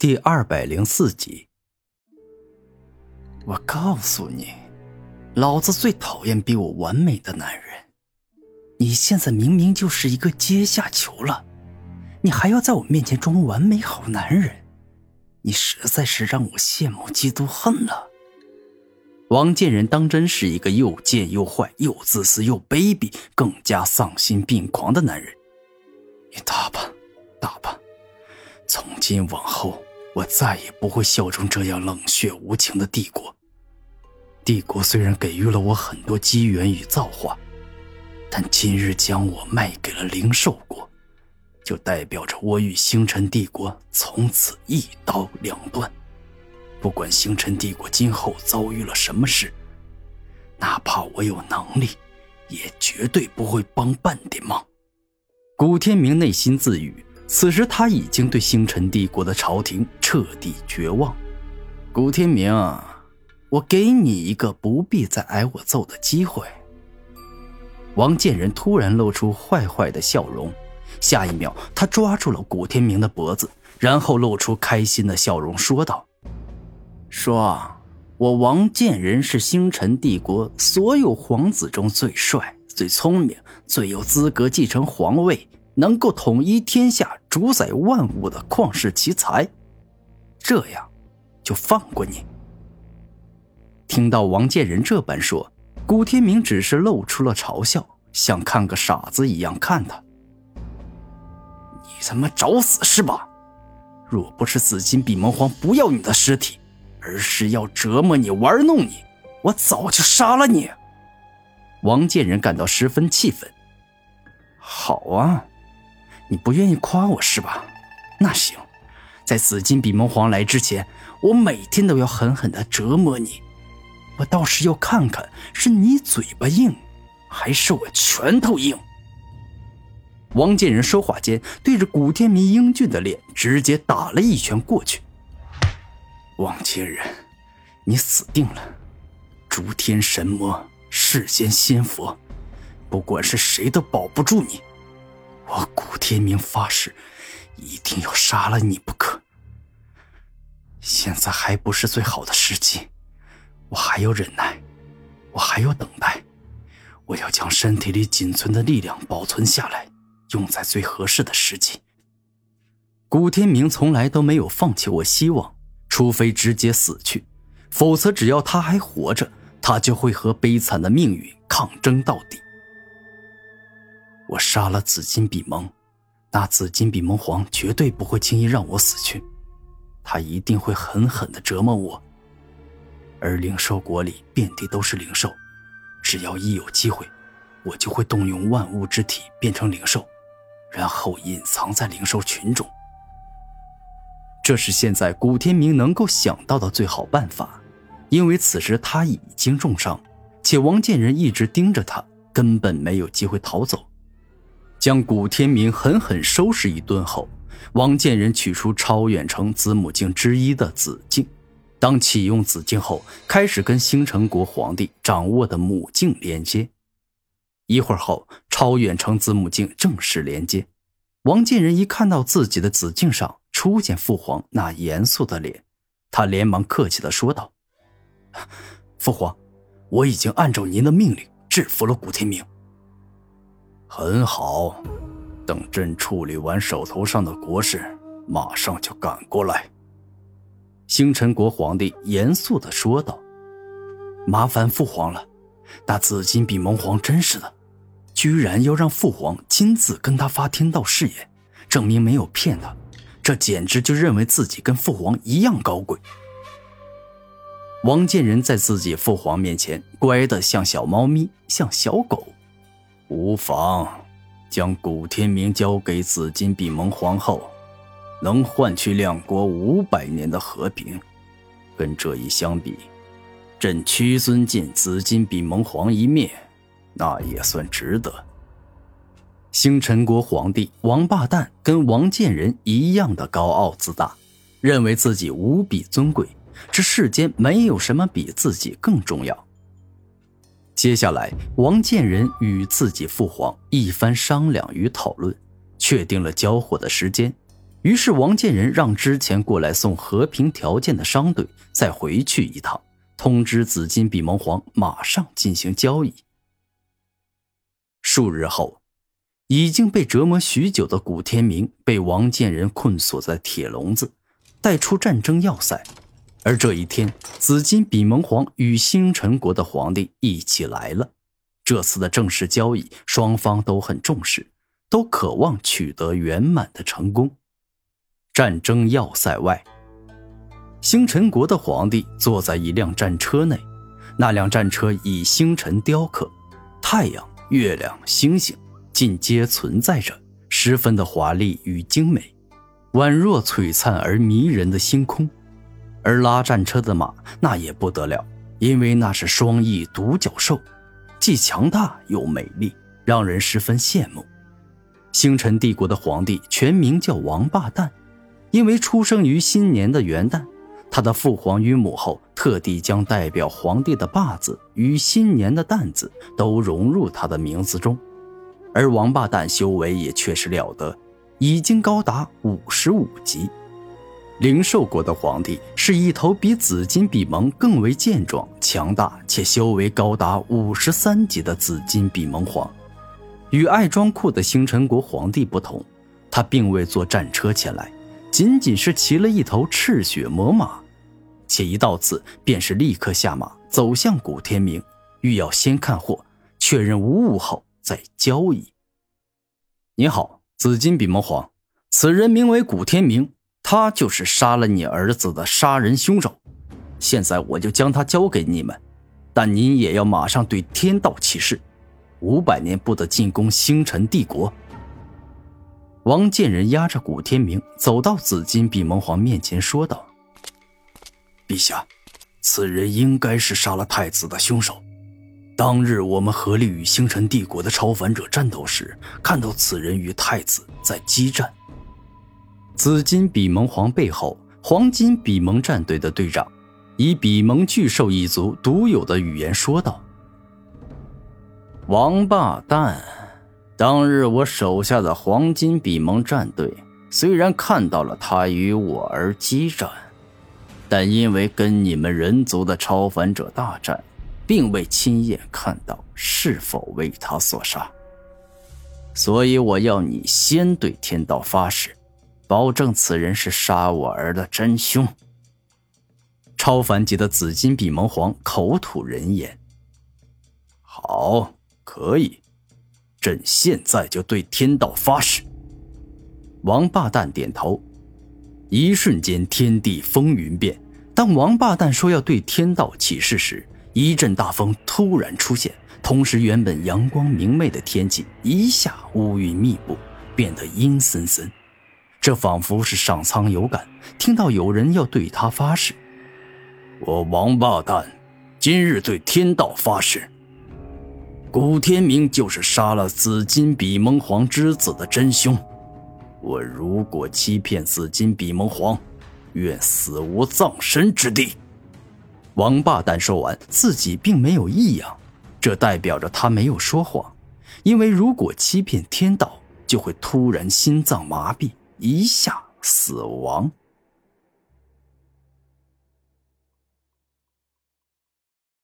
第二百零四集。我告诉你，老子最讨厌比我完美的男人。你现在明明就是一个阶下囚了，你还要在我面前装完美好男人，你实在是让我羡慕嫉妒恨了。王建仁当真是一个又贱又坏、又自私又卑鄙、更加丧心病狂的男人。你打吧，打吧，从今往后。我再也不会效忠这样冷血无情的帝国。帝国虽然给予了我很多机缘与造化，但今日将我卖给了灵兽国，就代表着我与星辰帝国从此一刀两断。不管星辰帝国今后遭遇了什么事，哪怕我有能力，也绝对不会帮半点忙。古天明内心自语。此时他已经对星辰帝国的朝廷彻底绝望。古天明，我给你一个不必再挨我揍的机会。王建仁突然露出坏坏的笑容，下一秒他抓住了古天明的脖子，然后露出开心的笑容，说道：“说，我王建仁是星辰帝国所有皇子中最帅、最聪明、最有资格继承皇位。”能够统一天下、主宰万物的旷世奇才，这样就放过你。听到王建仁这般说，古天明只是露出了嘲笑，像看个傻子一样看他。你他妈找死是吧？若不是紫金比蒙皇不要你的尸体，而是要折磨你、玩弄你，我早就杀了你。王建仁感到十分气愤。好啊。你不愿意夸我是吧？那行，在紫金比蒙皇来之前，我每天都要狠狠的折磨你。我倒是要看看是你嘴巴硬，还是我拳头硬。王建仁说话间，对着古天明英俊的脸直接打了一拳过去。王建仁，你死定了！诸天神魔，世间仙佛，不管是谁都保不住你。我古天明发誓，一定要杀了你不可。现在还不是最好的时机，我还要忍耐，我还要等待，我要将身体里仅存的力量保存下来，用在最合适的时机。古天明从来都没有放弃过希望，除非直接死去，否则只要他还活着，他就会和悲惨的命运抗争到底。我杀了紫金比蒙，那紫金比蒙皇绝对不会轻易让我死去，他一定会狠狠的折磨我。而灵兽国里遍地都是灵兽，只要一有机会，我就会动用万物之体变成灵兽，然后隐藏在灵兽群中。这是现在古天明能够想到的最好办法，因为此时他已经重伤，且王建仁一直盯着他，根本没有机会逃走。将古天明狠狠收拾一顿后，王建仁取出超远程子母镜之一的紫镜。当启用紫镜后，开始跟星辰国皇帝掌握的母镜连接。一会儿后，超远程子母镜正式连接。王建仁一看到自己的紫镜上出现父皇那严肃的脸，他连忙客气的说道：“父皇，我已经按照您的命令制服了古天明。”很好，等朕处理完手头上的国事，马上就赶过来。”星辰国皇帝严肃的说道，“麻烦父皇了，那紫金比蒙皇真是的，居然要让父皇亲自跟他发天道誓言，证明没有骗他，这简直就认为自己跟父皇一样高贵。”王建仁在自己父皇面前乖得像小猫咪，像小狗。无妨，将古天明交给紫金比蒙皇后，能换取两国五百年的和平。跟这一相比，朕屈尊见紫金比蒙皇一面，那也算值得。星辰国皇帝王八蛋跟王建仁一样的高傲自大，认为自己无比尊贵，这世间没有什么比自己更重要。接下来，王建仁与自己父皇一番商量与讨论，确定了交货的时间。于是王建仁让之前过来送和平条件的商队再回去一趟，通知紫金比蒙皇马上进行交易。数日后，已经被折磨许久的古天明被王建仁困锁在铁笼子，带出战争要塞。而这一天，紫金比蒙皇与星辰国的皇帝一起来了。这次的正式交易，双方都很重视，都渴望取得圆满的成功。战争要塞外，星辰国的皇帝坐在一辆战车内，那辆战车以星辰雕刻，太阳、月亮、星星尽皆存在着，十分的华丽与精美，宛若璀璨而迷人的星空。而拉战车的马那也不得了，因为那是双翼独角兽，既强大又美丽，让人十分羡慕。星辰帝国的皇帝全名叫王八蛋。因为出生于新年的元旦，他的父皇与母后特地将代表皇帝的“霸”字与新年的“蛋”字都融入他的名字中。而王八蛋修为也确实了得，已经高达五十五级。灵兽国的皇帝是一头比紫金比蒙更为健壮、强大且修为高达五十三级的紫金比蒙皇。与爱装酷的星辰国皇帝不同，他并未坐战车前来。仅仅是骑了一头赤血魔马，且一到此便是立刻下马走向古天明，欲要先看货，确认无误后再交易。你好，紫金比蒙皇，此人名为古天明，他就是杀了你儿子的杀人凶手。现在我就将他交给你们，但您也要马上对天道起誓，五百年不得进攻星辰帝国。王建仁压着古天明走到紫金比蒙皇面前，说道：“陛下，此人应该是杀了太子的凶手。当日我们合力与星辰帝国的超凡者战斗时，看到此人与太子在激战。”紫金比蒙皇背后，黄金比蒙战队的队长以比蒙巨兽一族独有的语言说道：“王八蛋。”当日我手下的黄金比蒙战队虽然看到了他与我而激战，但因为跟你们人族的超凡者大战，并未亲眼看到是否为他所杀，所以我要你先对天道发誓，保证此人是杀我儿的真凶。超凡级的紫金比蒙皇口吐人言：“好，可以。”朕现在就对天道发誓。王八蛋点头，一瞬间天地风云变。当王八蛋说要对天道起誓时，一阵大风突然出现，同时原本阳光明媚的天气一下乌云密布，变得阴森森。这仿佛是上苍有感，听到有人要对他发誓。我王八蛋，今日对天道发誓。古天明就是杀了紫金比蒙皇之子的真凶。我如果欺骗紫金比蒙皇，愿死无葬身之地。王八蛋说完，自己并没有异样，这代表着他没有说谎。因为如果欺骗天道，就会突然心脏麻痹，一下死亡。